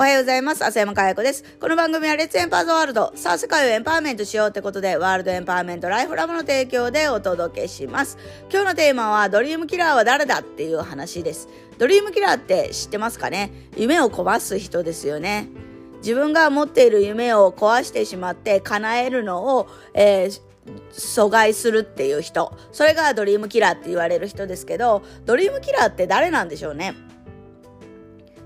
おはようございます。浅山かや子です。この番組は Let's Empower the World。さあ、世界をエンパワーメントしようってことで、 World Empowerment Life Lab の提供でお届けします。今日のテーマは、ドリームキラーは誰だっていう話です。ドリームキラーって知ってますかね？夢を壊す人ですよね。自分が持っている夢を壊してしまって叶えるのを、えー阻害するっていう人。それがドリームキラーって言われる人ですけど、ドリームキラーって誰なんでしょうね？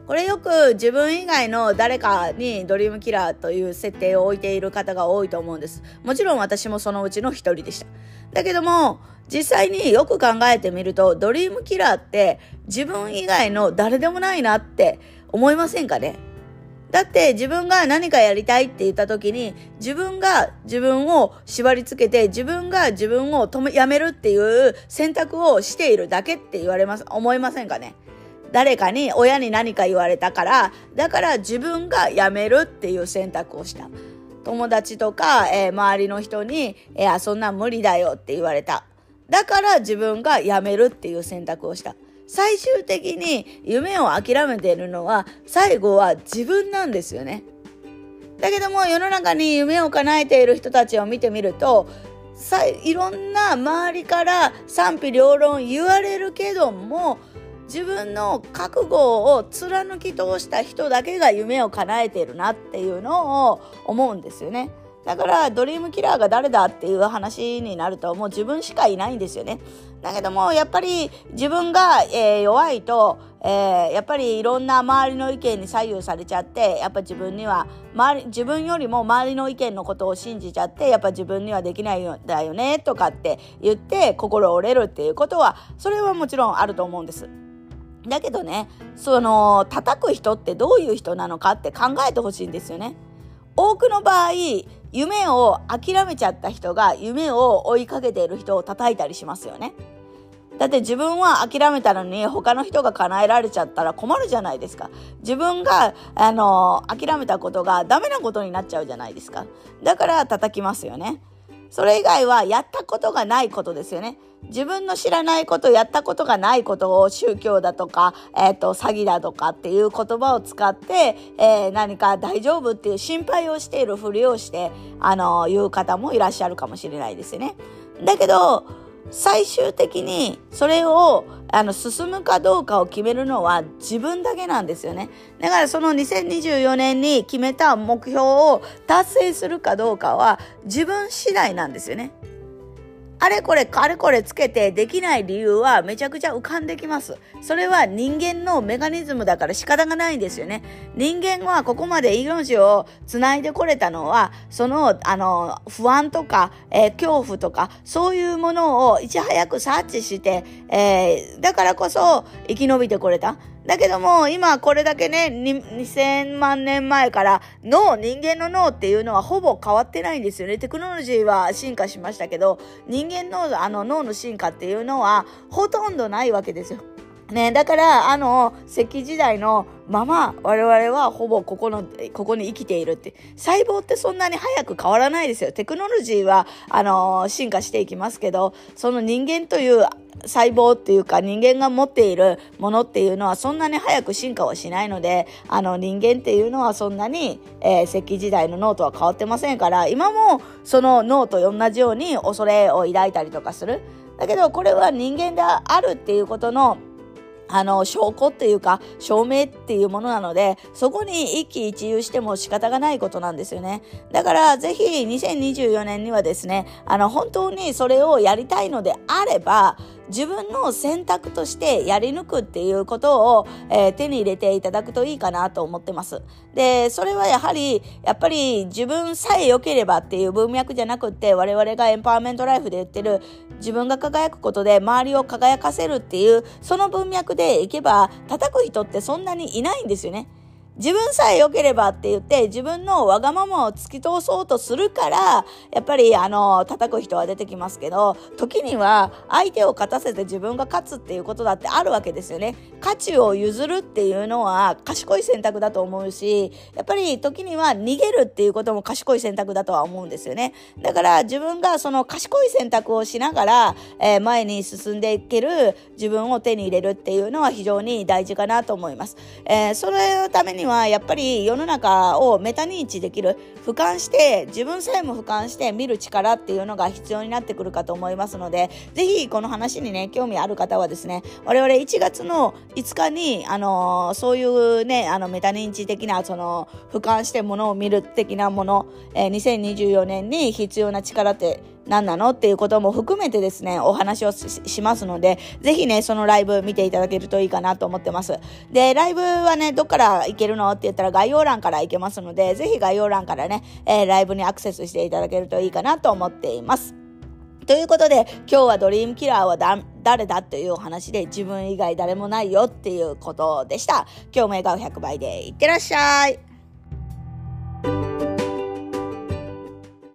これよく自分以外の誰かにドリームキラーという設定を置いている方が多いと思うんです。もちろん私もそのうちの一人でした。だけども、実際によく考えてみると、ドリームキラーって自分以外の誰でもないなって思いませんかね？だって自分が何かやりたいって言った時に自分が自分を縛り付けて自分が自分を止めやめるっていう選択をしているだけって言われます、思いませんかね？誰かに親に何か言われたからだから自分が辞めるっていう選択をした。友達とか、えー、周りの人に「えー、そんなん無理だよ」って言われた。だから自分が辞めるっていう選択をした。最終的に夢を諦めているのは最後は自分なんですよね。だけども世の中に夢を叶えている人たちを見てみるとさいろんな周りから賛否両論言われるけども自分の覚悟を貫き通した人だけが夢を叶えているなっていうのを思うんですよね。だからドリームキラーが誰だっていう話になるともう自分しかいないんですよね。だけどもやっぱり自分が、えー、弱いと、えー、やっぱりいろんな周りの意見に左右されちゃってやっぱ自分には周り自分よりも周りの意見のことを信じちゃってやっぱ自分にはできないんだよねとかって言って心折れるっていうことはそれはもちろんあると思うんです。だけどね、その、叩く人ってどういう人なのかって考えてほしいんですよね。多くの場合、夢を諦めちゃった人が夢を追いかけている人を叩いたりしますよね。だって自分は諦めたのに他の人が叶えられちゃったら困るじゃないですか。自分が、あの、諦めたことがダメなことになっちゃうじゃないですか。だから叩きますよね。それ以外はやったことがないことですよね。自分の知らないこと、やったことがないことを宗教だとか、えっ、ー、と、詐欺だとかっていう言葉を使って、えー、何か大丈夫っていう心配をしているふりをして、あの、言う方もいらっしゃるかもしれないですよね。だけど、最終的にそれをあの進むかどうかを決めるのは自分だけなんですよね。だからその2024年に決めた目標を達成するかどうかは自分次第なんですよね。あれこれあれこれつけてできない理由はめちゃくちゃ浮かんできます。それは人間のメカニズムだから仕方がないんですよね。人間はここまで命を繋いでこれたのは、その、あの、不安とか、えー、恐怖とか、そういうものをいち早く察知して、えー、だからこそ生き延びてこれた。だけども、今これだけね、2000万年前から脳、人間の脳っていうのはほぼ変わってないんですよね。テクノロジーは進化しましたけど、人間のあの脳の進化っていうのはほとんどないわけですよ。ね、だから、あの、石器時代のまま、我々はほぼここの、ここに生きているって。細胞ってそんなに早く変わらないですよ。テクノロジーは、あの、進化していきますけど、その人間という細胞っていうか人間が持っているものっていうのはそんなに早く進化はしないので、あの人間っていうのはそんなに、えー、石器時代の脳とは変わってませんから、今もその脳と同じように恐れを抱いたりとかする。だけどこれは人間であるっていうことのあの、証拠っていうか、証明っていうものなので、そこに一喜一憂しても仕方がないことなんですよね。だから、ぜひ2024年にはですね、あの、本当にそれをやりたいのであれば、自分の選択としてやり抜くっていうことを、えー、手に入れていただくといいかなと思ってます。で、それはやはり、やっぱり自分さえ良ければっていう文脈じゃなくって、我々がエンパワーメントライフで言ってる自分が輝くことで周りを輝かせるっていう、その文脈でいけば、叩く人ってそんなにいないんですよね。自分さえ良ければって言って自分のわがままを突き通そうとするからやっぱりあの叩く人は出てきますけど時には相手を勝たせて自分が勝つっていうことだってあるわけですよね。価値を譲るっていうのは賢い選択だと思うしやっぱり時には逃げるっていうことも賢い選択だとは思うんですよね。だから自分がその賢い選択をしながら、えー、前に進んでいける自分を手に入れるっていうのは非常に大事かなと思います、えー、それのためににはやっぱり世の中をメタ認知できる俯瞰して自分さえも俯瞰して見る力っていうのが必要になってくるかと思いますのでぜひこの話にね興味ある方はですね我々1月の5日にあの、そういうねあのメタ認知的なその俯瞰してものを見る的なもの、えー、2024年に必要な力って何なのっていうことも含めてですね、お話をしますので、ぜひね、そのライブ見ていただけるといいかなと思ってます。で、ライブはね、どっから行けるの？って言ったら概要欄から行けますので、ぜひ概要欄からね、えー、ライブにアクセスしていただけるといいかなと思っています。ということで、今日はドリームキラーは誰だ？っていうお話で自分以外誰もないよっていうことでした。今日も笑顔100倍でいってらっしゃい。